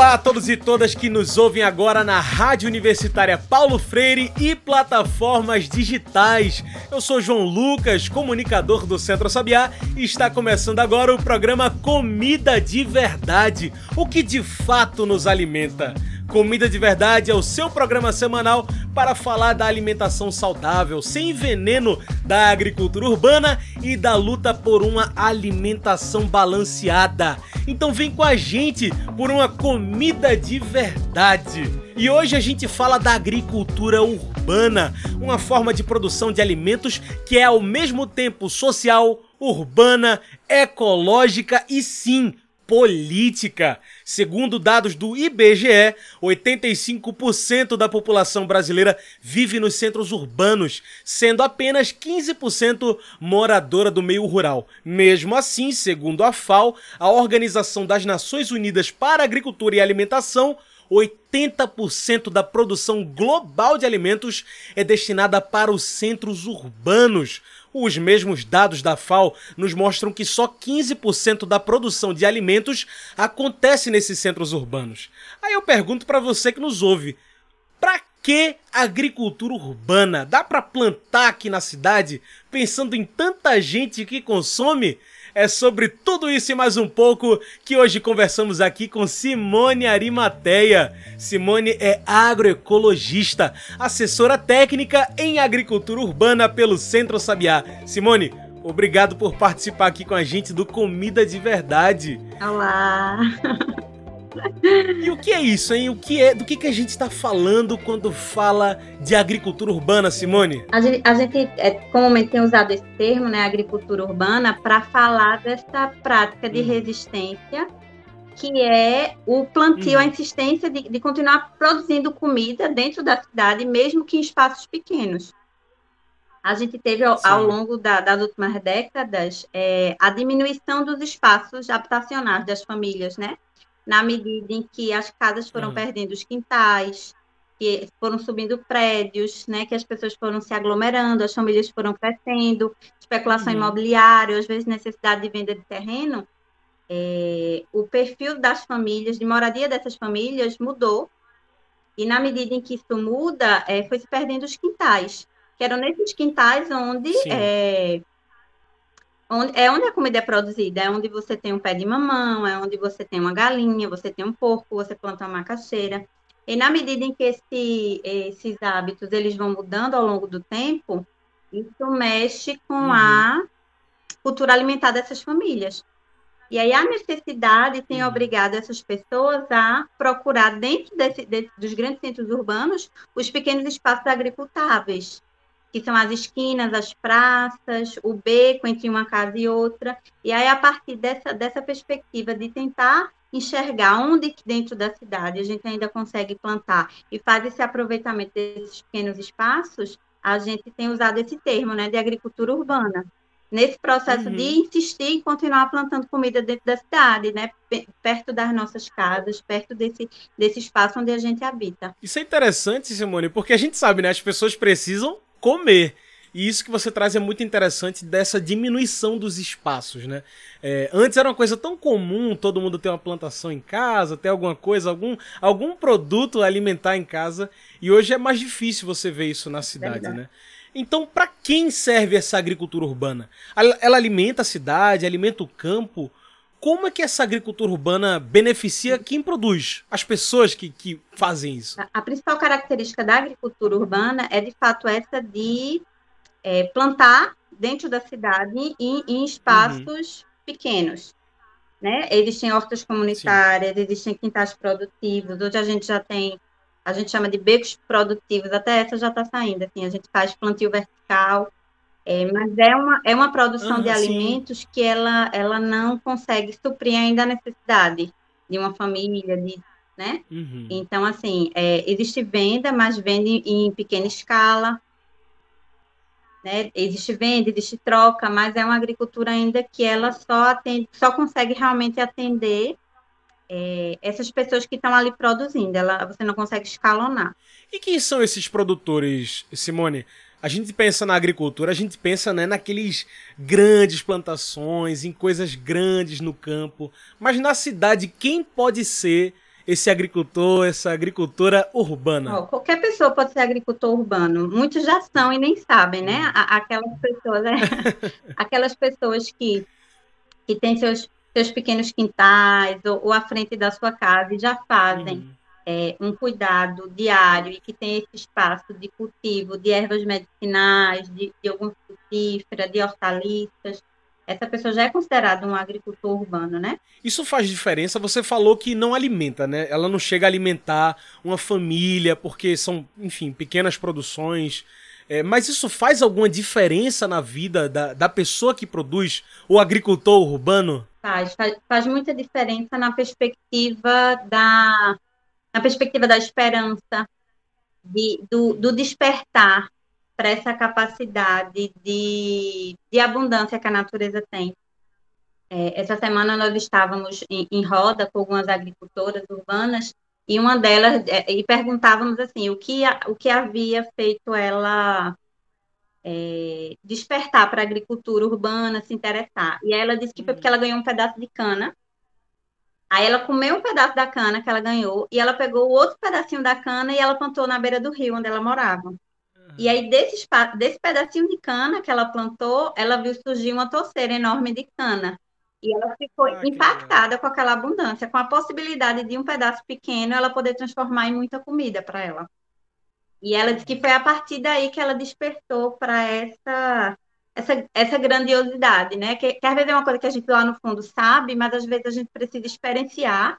Olá a todos e todas que nos ouvem agora na Rádio Universitária Paulo Freire e plataformas digitais. Eu sou João Lucas, comunicador do Centro Sabiá, e está começando agora o programa Comida de Verdade o que de fato nos alimenta. Comida de Verdade é o seu programa semanal para falar da alimentação saudável, sem veneno, da agricultura urbana e da luta por uma alimentação balanceada. Então vem com a gente por uma comida de verdade. E hoje a gente fala da agricultura urbana, uma forma de produção de alimentos que é ao mesmo tempo social, urbana, ecológica e sim política. Segundo dados do IBGE, 85% da população brasileira vive nos centros urbanos, sendo apenas 15% moradora do meio rural. Mesmo assim, segundo a FAO, a Organização das Nações Unidas para Agricultura e Alimentação, 80% da produção global de alimentos é destinada para os centros urbanos. Os mesmos dados da FAO nos mostram que só 15% da produção de alimentos acontece nesses centros urbanos. Aí eu pergunto para você que nos ouve, para que agricultura urbana? Dá para plantar aqui na cidade pensando em tanta gente que consome? É sobre tudo isso e mais um pouco que hoje conversamos aqui com Simone Arimateia. Simone é agroecologista, assessora técnica em agricultura urbana pelo Centro Sabiá. Simone, obrigado por participar aqui com a gente do Comida de Verdade. Olá! E o que é isso, hein? O que é, do que, que a gente está falando quando fala de agricultura urbana, Simone? A gente, a gente é, comumente tem usado esse termo, né, agricultura urbana, para falar dessa prática de uhum. resistência, que é o plantio, uhum. a insistência de, de continuar produzindo comida dentro da cidade, mesmo que em espaços pequenos. A gente teve ao, ao longo da, das últimas décadas é, a diminuição dos espaços habitacionais das famílias, né? Na medida em que as casas foram uhum. perdendo os quintais, que foram subindo prédios, né, que as pessoas foram se aglomerando, as famílias foram crescendo, especulação uhum. imobiliária, às vezes necessidade de venda de terreno, é, o perfil das famílias, de moradia dessas famílias mudou, e na medida em que isso muda, é, foi se perdendo os quintais, que eram nesses quintais onde é, Onde, é onde a comida é produzida, é onde você tem um pé de mamão, é onde você tem uma galinha, você tem um porco, você planta uma macaxeira. E na medida em que esse, esses hábitos eles vão mudando ao longo do tempo, isso mexe com uhum. a cultura alimentar dessas famílias. E aí a necessidade tem uhum. obrigado essas pessoas a procurar dentro desse, desse, dos grandes centros urbanos os pequenos espaços agricultáveis que são as esquinas, as praças, o beco entre uma casa e outra. E aí, a partir dessa, dessa perspectiva de tentar enxergar onde dentro da cidade a gente ainda consegue plantar e faz esse aproveitamento desses pequenos espaços, a gente tem usado esse termo, né, de agricultura urbana. Nesse processo uhum. de insistir em continuar plantando comida dentro da cidade, né, perto das nossas casas, perto desse, desse espaço onde a gente habita. Isso é interessante, Simone, porque a gente sabe, né, as pessoas precisam comer. E isso que você traz é muito interessante dessa diminuição dos espaços, né? É, antes era uma coisa tão comum todo mundo ter uma plantação em casa, ter alguma coisa, algum, algum produto alimentar em casa, e hoje é mais difícil você ver isso na cidade, né? Então, para quem serve essa agricultura urbana? Ela, ela alimenta a cidade, alimenta o campo? Como é que essa agricultura urbana beneficia quem produz, as pessoas que, que fazem isso? A, principal característica da agricultura urbana é, de fato, essa de é, plantar dentro da cidade em, em espaços uhum. pequenos. Né? Existem hortas comunitárias, Sim. existem quintais produtivos. Hoje a gente já tem, a gente chama de becos produtivos, até essa já está saindo. Assim, a gente faz plantio vertical, é, mas é uma, é uma produção ah, de sim. alimentos que ela, ela não consegue suprir ainda a necessidade de uma família, de, né? Uhum. Então, assim, é, existe venda, mas vende em pequena escala. né? Existe venda, existe troca, mas é uma agricultura ainda que ela só atende, só consegue realmente atender é, essas pessoas que estão ali produzindo. Ela, você não consegue escalonar. E quem são esses produtores, Simone? A gente pensa na agricultura, a gente pensa né, naqueles grandes plantações, em coisas grandes no campo. Mas na cidade, quem pode ser esse agricultor, essa agricultura urbana? Oh, qualquer pessoa pode ser agricultor urbano. Muitos já são e nem sabem, né? Hum. Aquelas pessoas, né? aquelas pessoas que, que têm seus, seus pequenos quintais ou, ou à frente da sua casa e já fazem. Uhum é, um cuidado diário e que tem esse espaço de cultivo de ervas medicinais, de, de alguma frutífera, de hortaliças, essa pessoa já é considerada um agricultor urbano, né? Isso faz diferença. Você falou que não alimenta, né? Ela não chega a alimentar uma família, porque são, enfim, pequenas produções. É, mas isso faz alguma diferença na vida da, da pessoa que produz o agricultor urbano? Faz, faz, faz muita diferença na perspectiva da na perspectiva da esperança, de, do, do despertar para essa capacidade de, de abundância que a natureza tem. É, essa semana nós estávamos em, em, roda com algumas agricultoras urbanas e uma delas é, e perguntávamos assim o que o que havia feito ela é, despertar para a agricultura urbana, se interessar. E ela disse que foi porque ela ganhou um pedaço de cana Aí ela comeu um pedaço da cana que ela ganhou e ela pegou o outro pedacinho da cana e ela plantou na beira do rio onde ela morava. E aí, desse, desse pedacinho de cana que ela plantou, ela viu surgir uma torceira enorme de cana. E ela ficou ah, impactada com aquela abundância, com a possibilidade de um pedaço pequeno ela poder transformar em muita comida para ela. E ela disse que foi a partir daí que ela despertou para essa essa, essa grandiosidade, né? Que, que às vezes é uma coisa que a gente lá no fundo sabe, mas às vezes a gente precisa experienciar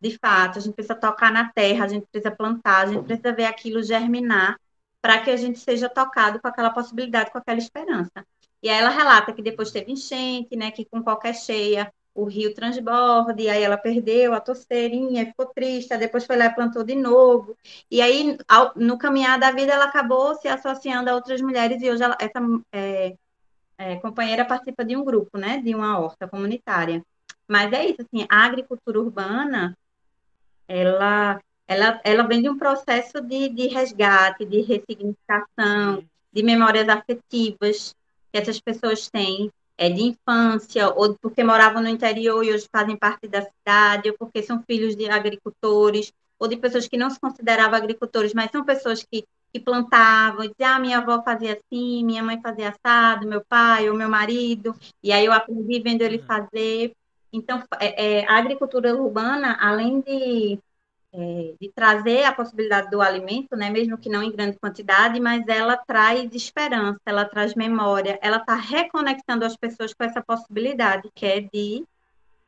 de fato, a gente precisa tocar na terra, a gente precisa plantar, a gente precisa ver aquilo germinar para que a gente seja tocado com aquela possibilidade, com aquela esperança. E aí ela relata que depois teve enchente, né, que com qualquer cheia o rio transborde, e aí ela perdeu a torceirinha, ficou triste, depois foi lá e plantou de novo. E aí, ao, no caminhar da vida, ela acabou se associando a outras mulheres, e hoje ela, essa é, é, companheira participa de um grupo, né, de uma horta comunitária. Mas é isso, assim, a agricultura urbana, ela, ela, ela vem de um processo de, de resgate, de ressignificação, de memórias afetivas que essas pessoas têm é, de infância, ou porque moravam no interior e hoje fazem parte da cidade, ou porque são filhos de agricultores, ou de pessoas que não se consideravam agricultores, mas são pessoas que, que plantavam, e diziam, ah, minha avó fazia assim, minha mãe fazia assado, meu pai ou meu marido, e aí eu aprendi vendo ele uhum. fazer. Então, é, é, a agricultura urbana, além de é, de trazer a possibilidade do alimento, né, mesmo que não em grande quantidade, mas ela traz esperança, ela traz memória, ela está reconectando as pessoas com essa possibilidade que é de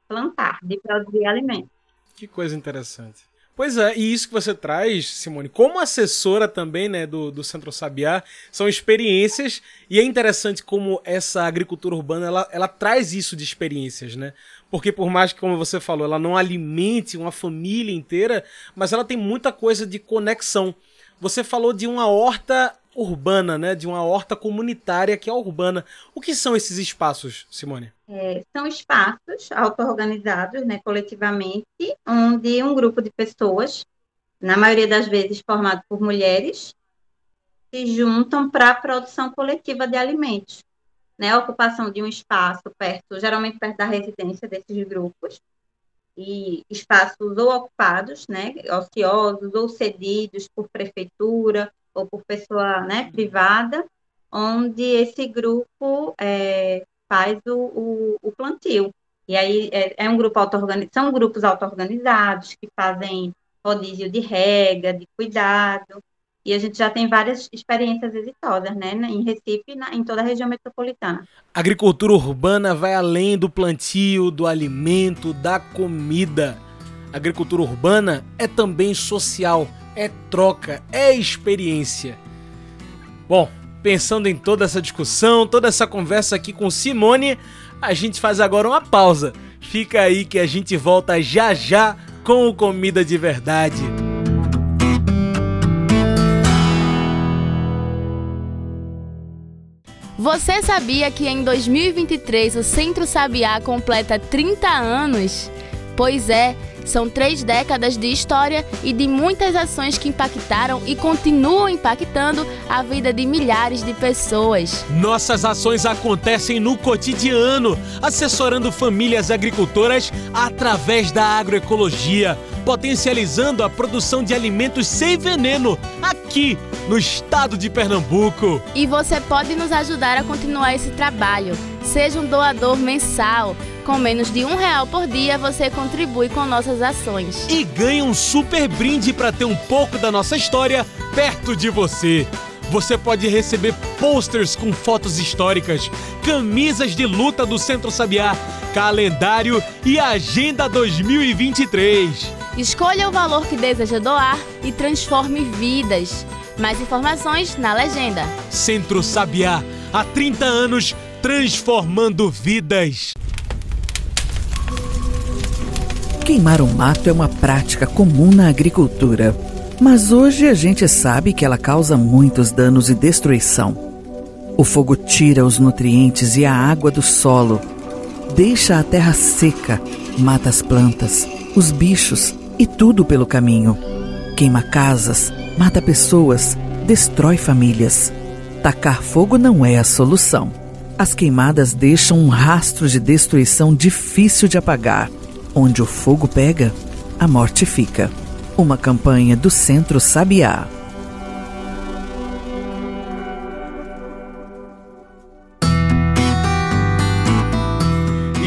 plantar, de produzir alimento. Que coisa interessante. Pois é, e isso que você traz, Simone, como assessora também né, do, do Centro Sabiá, são experiências, e é interessante como essa agricultura urbana ela, ela traz isso de experiências, né? Porque por mais que, como você falou, ela não alimente uma família inteira, mas ela tem muita coisa de conexão. Você falou de uma horta urbana, né? De uma horta comunitária que é urbana. O que são esses espaços, Simone? É, são espaços auto-organizados, né, coletivamente, onde um grupo de pessoas, na maioria das vezes formado por mulheres, se juntam para a produção coletiva de alimentos né, a ocupação de um espaço perto, geralmente perto da residência desses grupos, e espaços ou ocupados, né, ociosos ou cedidos por prefeitura ou por pessoa né, privada, onde esse grupo é, faz o, o, o, plantio. E aí é, é um grupo são grupos auto-organizados que fazem rodízio de rega, de cuidado, e a gente já tem várias experiências exitosas, né, em Recife e em toda a região metropolitana. A agricultura urbana vai além do plantio, do alimento, da comida. A agricultura urbana é também social, é troca, é experiência. Bom, pensando em toda essa discussão, toda essa conversa aqui com Simone, a gente faz agora uma pausa. Fica aí que a gente volta já já com o Comida de Verdade. Você sabia que em 2023 o Centro Sabiá completa 30 anos? Pois é, são três décadas de história e de muitas ações que impactaram e continuam impactando a vida de milhares de pessoas. Nossas ações acontecem no cotidiano, assessorando famílias agricultoras através da agroecologia potencializando a produção de alimentos sem veneno aqui no estado de Pernambuco. E você pode nos ajudar a continuar esse trabalho. Seja um doador mensal. Com menos de um real por dia, você contribui com nossas ações. E ganha um super brinde para ter um pouco da nossa história perto de você. Você pode receber posters com fotos históricas, camisas de luta do Centro Sabiá, calendário e agenda 2023. Escolha o valor que deseja doar e transforme vidas. Mais informações na legenda. Centro Sabiá, há 30 anos transformando vidas. Queimar o mato é uma prática comum na agricultura, mas hoje a gente sabe que ela causa muitos danos e destruição. O fogo tira os nutrientes e a água do solo, deixa a terra seca, mata as plantas, os bichos e tudo pelo caminho. Queima casas, mata pessoas, destrói famílias. Tacar fogo não é a solução. As queimadas deixam um rastro de destruição difícil de apagar. Onde o fogo pega, a morte fica. Uma campanha do Centro Sabiá.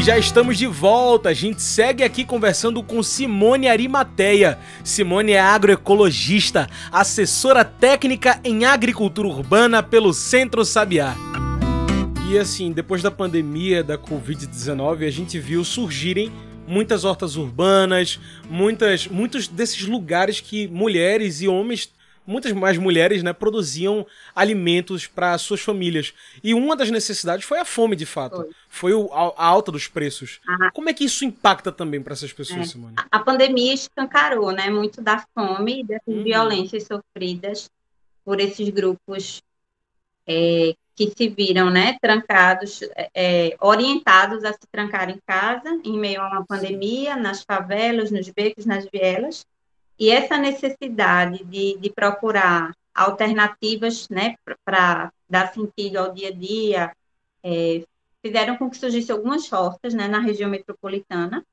Já estamos de volta. A gente segue aqui conversando com Simone Arimateia. Simone é agroecologista, assessora técnica em agricultura urbana pelo Centro Sabiá. E assim, depois da pandemia da Covid-19, a gente viu surgirem muitas hortas urbanas, muitas, muitos desses lugares que mulheres e homens muitas mais mulheres né, produziam alimentos para suas famílias. E uma das necessidades foi a fome, de fato. Foi, foi o, a, a, alta dos preços. Ah. Como é que isso impacta também para essas pessoas, é. Simone? A, pandemia escancarou né, muito da fome e dessas uhum. violências sofridas por esses grupos é, que se viram né, trancados, é, orientados a se trancar em casa, em meio a uma pandemia, nas favelas, nos becos, nas vielas e essa necessidade de, de procurar alternativas né, para dar sentido ao dia a dia é, fizeram com que surgissem algumas hortas né, na região metropolitana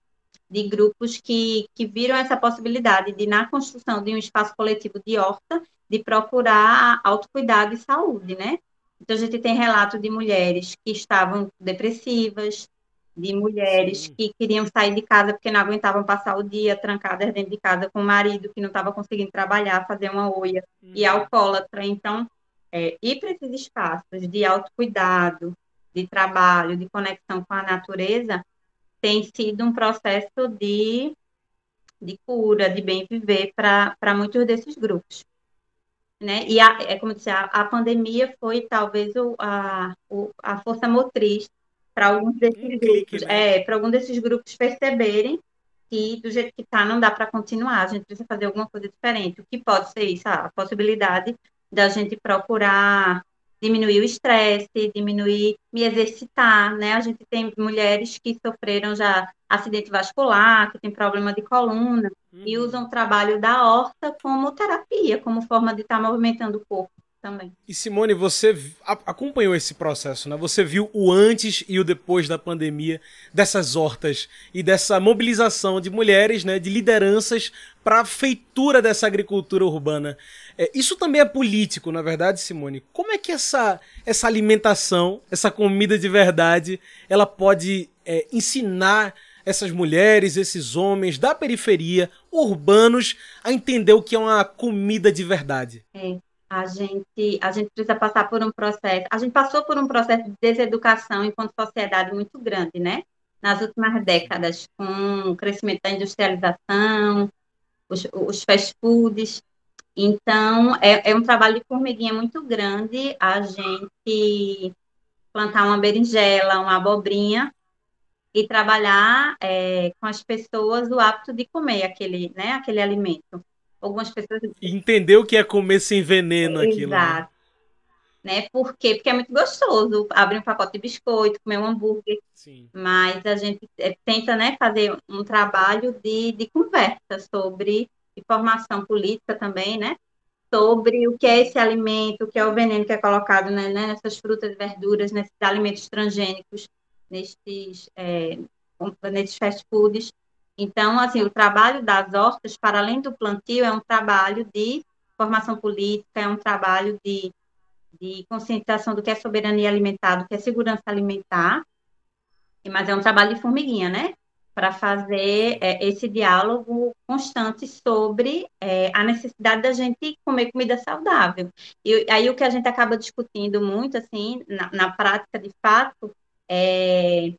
de grupos que, que viram essa possibilidade de, na construção de um espaço coletivo de horta, de procurar autocuidado e saúde, né? Então, a gente tem relato de mulheres que estavam depressivas, de mulheres Sim. que queriam sair de casa porque não aguentavam passar o dia trancadas dentro de casa com o marido que não estava conseguindo trabalhar, fazer uma oia, uhum. e alcoólatra. Então, é, ir para esses espaços de autocuidado, de trabalho, de conexão com a natureza, tem sido um processo de, de cura, de bem viver para muitos desses grupos. Né? E a, é como disse, a, a pandemia foi talvez o, a, o, a força motriz para alguns desses um grupos, clique, né? é, para algum desses grupos perceberem que do jeito que está não dá para continuar, a gente precisa fazer alguma coisa diferente. O que pode ser isso? A possibilidade da gente procurar diminuir o estresse, diminuir, me exercitar, né? A gente tem mulheres que sofreram já acidente vascular, que tem problema de coluna, uhum. e usam o trabalho da horta como terapia, como forma de estar tá movimentando o corpo também. E Simone, você acompanhou esse processo, né? Você viu o antes e o depois da pandemia dessas hortas e dessa mobilização de mulheres, né, de lideranças para a feitura dessa agricultura urbana. É, isso também é político, na verdade, Simone. Como é que essa, essa alimentação, essa comida de verdade, ela pode é, ensinar essas mulheres, esses homens da periferia, urbanos, a entender o que é uma comida de verdade? É a gente, a gente precisa passar por um processo. A gente passou por um processo de deseducação enquanto sociedade muito grande, né? Nas últimas décadas, com o crescimento da industrialização, os, os fast foods. Então, é, é um trabalho de formiguinha muito grande a gente plantar uma berinjela, uma abobrinha e trabalhar é, com as pessoas o hábito de comer aquele, né, aquele alimento. Algumas pessoas. Entender o que é comer sem veneno aquilo. Né? Exato. né? Por quê? Porque é muito gostoso abrir um pacote de biscoito, comer um hambúrguer. Sim. Mas a gente é, tenta, né, fazer um trabalho de, de conversa sobre informação política também, né? Sobre o que é esse alimento, o que é o veneno que é colocado né, né nessas frutas e verduras, nesses alimentos transgênicos, nesses, é, nesses fast foods. Então, assim, o trabalho das hortas, para além do plantio, é um trabalho de formação política, é um trabalho de de conscientização do que é soberania alimentar, do que é segurança alimentar, mas é um trabalho de formiguinha, né? Para fazer é, esse diálogo constante sobre é, a necessidade da gente comer comida saudável. E aí o que a gente acaba discutindo muito, assim, na, na prática de fato, é.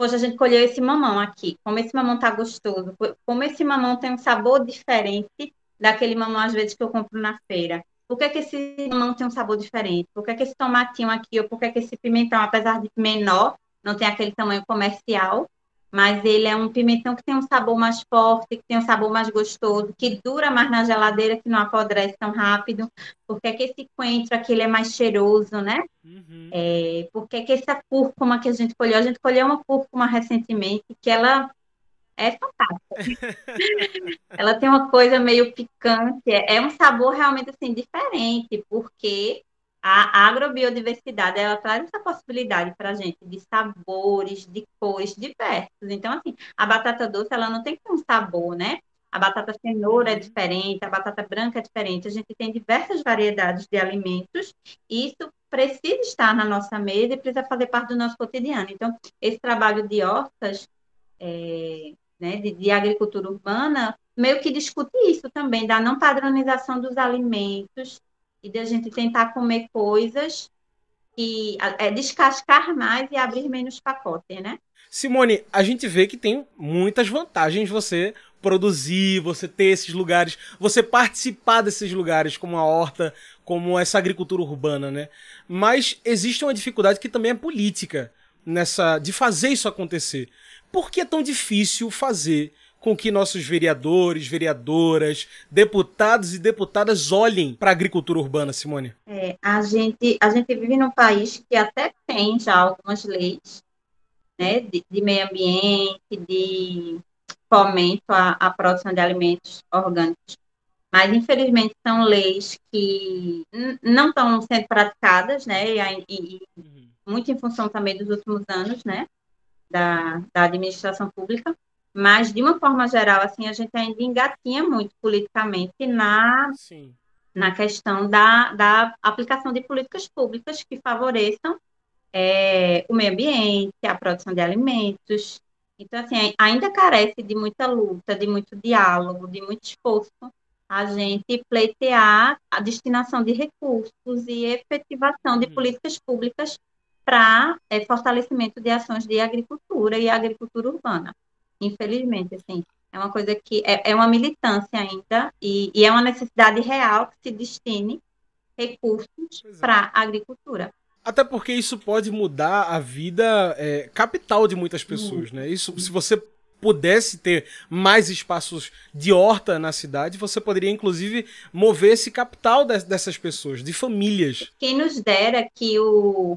Hoje a gente colheu esse mamão aqui, como esse mamão tá gostoso, como esse mamão tem um sabor diferente daquele mamão, às vezes, que eu compro na feira. Por que, que esse limão tem um sabor diferente? Por que, que esse tomatinho aqui, ou por que, que esse pimentão, apesar de menor, não tem aquele tamanho comercial, mas ele é um pimentão que tem um sabor mais forte, que tem um sabor mais gostoso, que dura mais na geladeira, que não apodrece tão rápido. Por que, que esse coentro aqui ele é mais cheiroso, né? Uhum. É, por que, que essa cúrcuma que a gente colheu, a gente colheu uma cúrcuma recentemente, que ela é fantástica. ela tem uma coisa meio picante, é, é um sabor realmente assim diferente, porque a agrobiodiversidade ela traz essa possibilidade para a gente de sabores, de cores diversos. Então, assim, a batata doce ela não tem um sabor, né? A batata cenoura é uhum. diferente, a batata branca é diferente. A gente tem diversas variedades de alimentos e isso precisa estar na nossa mesa e precisa fazer parte do nosso cotidiano. Então, esse trabalho de hortas é, né, de, de, agricultura urbana, meio que discute isso também, da não padronização dos alimentos e de a gente tentar comer coisas e é, descascar mais e abrir menos pacotes, né? Simone, a gente vê que tem muitas vantagens você produzir, você ter esses lugares, você participar desses lugares como a horta, como essa agricultura urbana, né? Mas existe uma dificuldade que também é política nessa de fazer isso acontecer. Por que é tão difícil fazer com que nossos vereadores, vereadoras, deputados e deputadas olhem para a agricultura urbana, Simone? É, a, gente, a gente vive num país que até tem já algumas leis né, de, de meio ambiente, de fomento à, à produção de alimentos orgânicos. Mas, infelizmente, são leis que não estão sendo praticadas, né? E, e, uhum. muito em função também dos últimos anos, né? da, da administração pública, mas de uma forma geral, assim, a gente ainda engatinha muito politicamente na, Sim. na questão da, da aplicação de políticas públicas que favoreçam é, o meio ambiente, a produção de alimentos. Então, assim, ainda carece de muita luta, de muito diálogo, de muito esforço a gente pleitear a destinação de recursos e efetivação de uhum. políticas públicas para é, fortalecimento de ações de agricultura e agricultura urbana. Infelizmente, assim, é uma coisa que é, é uma militância ainda e, e, é uma necessidade real que se destine recursos é. para a agricultura. Até porque isso pode mudar a vida é, capital de muitas pessoas, né? Isso, se você pudesse ter mais espaços de horta na cidade, você poderia inclusive mover esse capital dessas pessoas, de famílias. Quem nos dera que o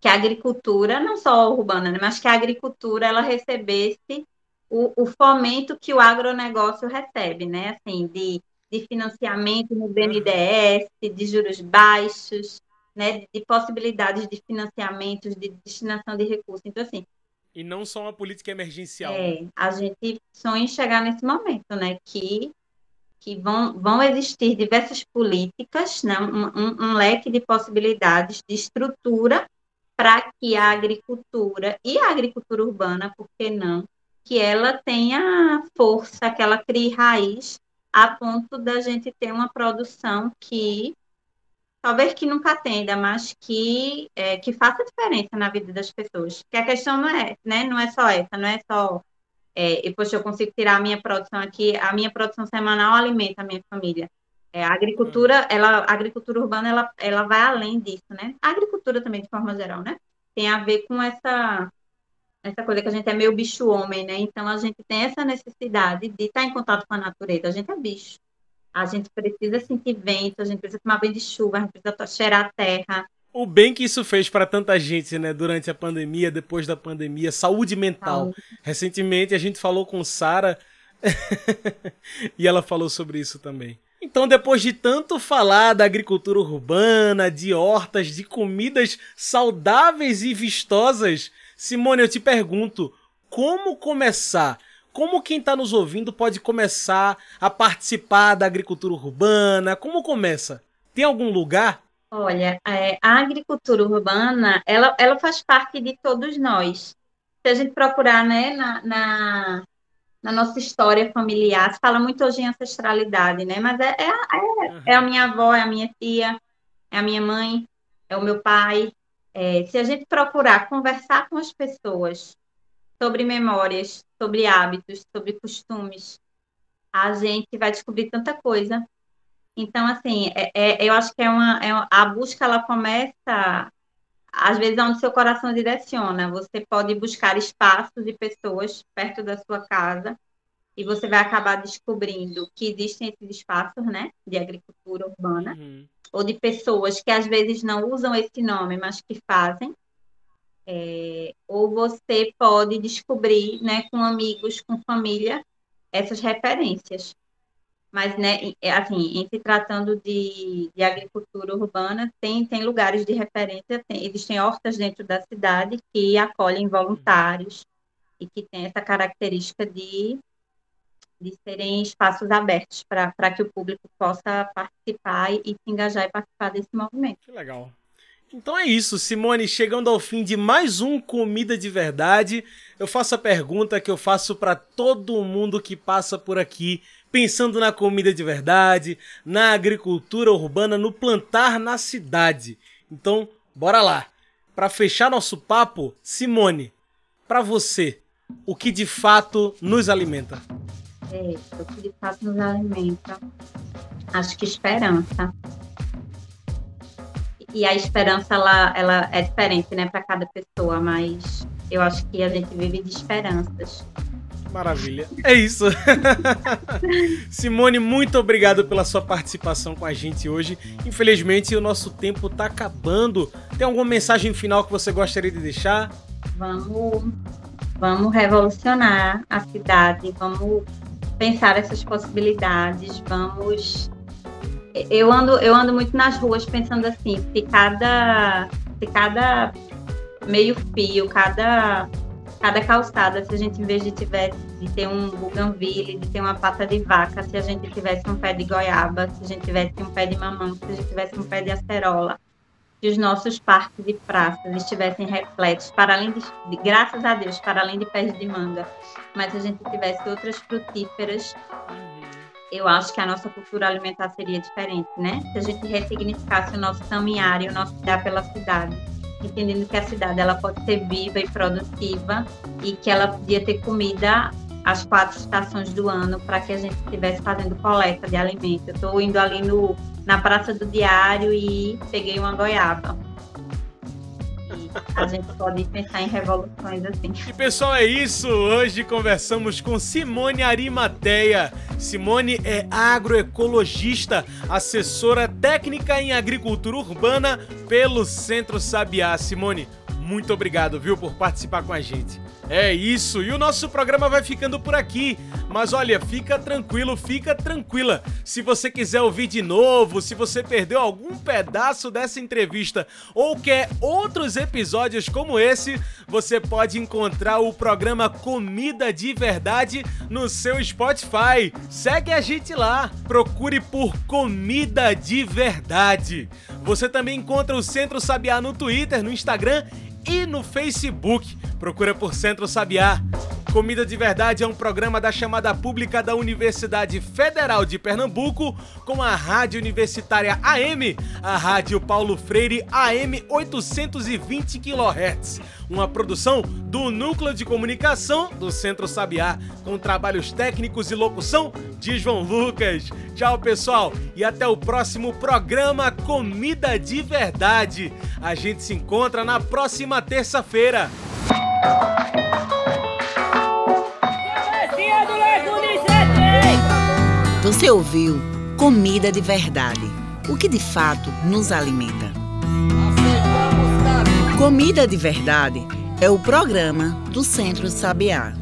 que a agricultura, não só urbana, né, mas que a agricultura ela recebesse o, o, fomento que o agronegócio recebe, né? Assim, de, de financiamento no BNDES, de juros baixos, né? De, de possibilidades de financiamentos, de destinação de recursos. Então, assim. E não só uma política emergencial. É, a gente sonha em chegar nesse momento, né? Que que vão, vão existir diversas políticas, né, um, um, um, leque de possibilidades de estrutura para que a agricultura e a agricultura urbana, por que não, que ela tenha força, que ela crie raiz a ponto da gente ter uma produção que talvez que nunca atenda, mas que é, que faça diferença na vida das pessoas. Que a questão não é, né, não é só essa, não é só é, e, poxa, eu consigo tirar a minha produção aqui, a minha produção semanal alimenta a minha família. É, a agricultura, ela, a agricultura urbana, ela, ela vai além disso, né? A agricultura também, de forma geral, né? Tem a ver com essa, essa coisa que a gente é meio bicho-homem, né? Então, a gente tem essa necessidade de estar em contato com a natureza. A gente é bicho. A gente precisa sentir vento, a gente precisa tomar banho de chuva, a gente precisa cheirar a terra. O bem que isso fez para tanta gente, né, durante a pandemia, depois da pandemia, saúde mental. Saúde. Recentemente a gente falou com Sara e ela falou sobre isso também. Então, depois de tanto falar da agricultura urbana, de hortas, de comidas saudáveis e vistosas, Simone, eu te pergunto, como começar? Como quem está nos ouvindo pode começar a participar da agricultura urbana? Como começa? Tem algum lugar? Olha, é, a agricultura urbana, ela, ela faz parte de todos nós. Se a gente procurar né, na, na na nossa história familiar. Se fala muito hoje em ancestralidade, né? Mas é, é, é, é a minha avó, é a minha tia, é a minha mãe, é o meu pai. É, se a gente procurar conversar com as pessoas sobre memórias, sobre hábitos, sobre costumes, a gente vai descobrir tanta coisa. Então, assim, é, é, eu acho que é uma, é uma, a busca ela começa às vezes onde seu coração direciona. Você pode buscar espaços e pessoas perto da sua casa e você vai acabar descobrindo que existem esses espaços, né, de agricultura urbana, uhum. Ou de pessoas que às vezes não usam esse nome, mas que fazem. É, ou você pode descobrir, né, com amigos, com família, essas referências. Mas, né, é, assim, em se tratando de, de agricultura urbana, tem, tem lugares de referência, tem, existem hortas dentro da cidade que acolhem voluntários e que tem essa característica de, de serem espaços abertos para que o público possa participar e, e se engajar e participar desse movimento. Que legal. Então é isso, Simone, chegando ao fim de mais um Comida de Verdade, eu faço a pergunta que eu faço para todo mundo que passa por aqui, pensando na comida de verdade, na agricultura urbana, no plantar na cidade. Então, bora lá. Para fechar nosso papo, Simone, para você, o que de fato nos alimenta? É, o que de fato nos alimenta, acho que esperança e a esperança ela, ela é diferente, né, para cada pessoa, mas eu acho que a gente vive de esperanças. Maravilha. É isso. Simone, muito obrigado pela sua participação com a gente hoje. Infelizmente, o nosso tempo está acabando. Tem alguma mensagem final que você gostaria de deixar? Vamos, vamos revolucionar a cidade, vamos pensar essas possibilidades, vamos eu ando, eu ando muito nas ruas pensando assim, se cada, se cada meio fio, cada, cada calçada, se a gente em vez de, tivesse, de ter um buganville, de ter uma pata de vaca, se a gente tivesse um pé de goiaba, se a gente tivesse um pé de mamão, se a gente tivesse um pé de acerola, se os nossos parques e praças estivessem reflexos, para além de, graças a Deus, para além de pés de manga, mas a gente tivesse outras frutíferas eu acho que a nossa cultura alimentar seria diferente, né? Se a gente ressignificasse o nosso caminhar e o nosso olhar pela cidade, entendendo que a cidade ela pode ser viva e produtiva e que ela podia ter comida às quatro estações do ano para que a gente estivesse fazendo coleta de alimento. Eu estou indo ali no, na Praça do Diário e peguei uma goiaba a gente pode pensar em revoluções assim. E pessoal, é isso. Hoje conversamos com Simone Arimateia. Simone é agroecologista, assessora técnica em agricultura urbana pelo Centro Sabiá. Simone, muito obrigado, viu, por participar com a gente. É isso, e o nosso programa vai ficando por aqui. Mas olha, fica tranquilo, fica tranquila. Se você quiser ouvir de novo, se você perdeu algum pedaço dessa entrevista ou quer outros episódios como esse, você pode encontrar o programa Comida de Verdade no seu Spotify. Segue a gente lá, procure por Comida de Verdade. Você também encontra o Centro Sabiá no Twitter, no Instagram e no Facebook. Procura por Centro Sabiá. Comida de Verdade é um programa da chamada pública da Universidade Federal de Pernambuco com a Rádio Universitária AM, a Rádio Paulo Freire AM 820 kHz. Uma produção do Núcleo de Comunicação do Centro Sabiá, com trabalhos técnicos e locução de João Lucas. Tchau, pessoal, e até o próximo programa Comida de Verdade. A gente se encontra na próxima terça-feira. Você ouviu Comida de verdade. O que de fato nos alimenta. Comida de Verdade é o programa do Centro Sabiá.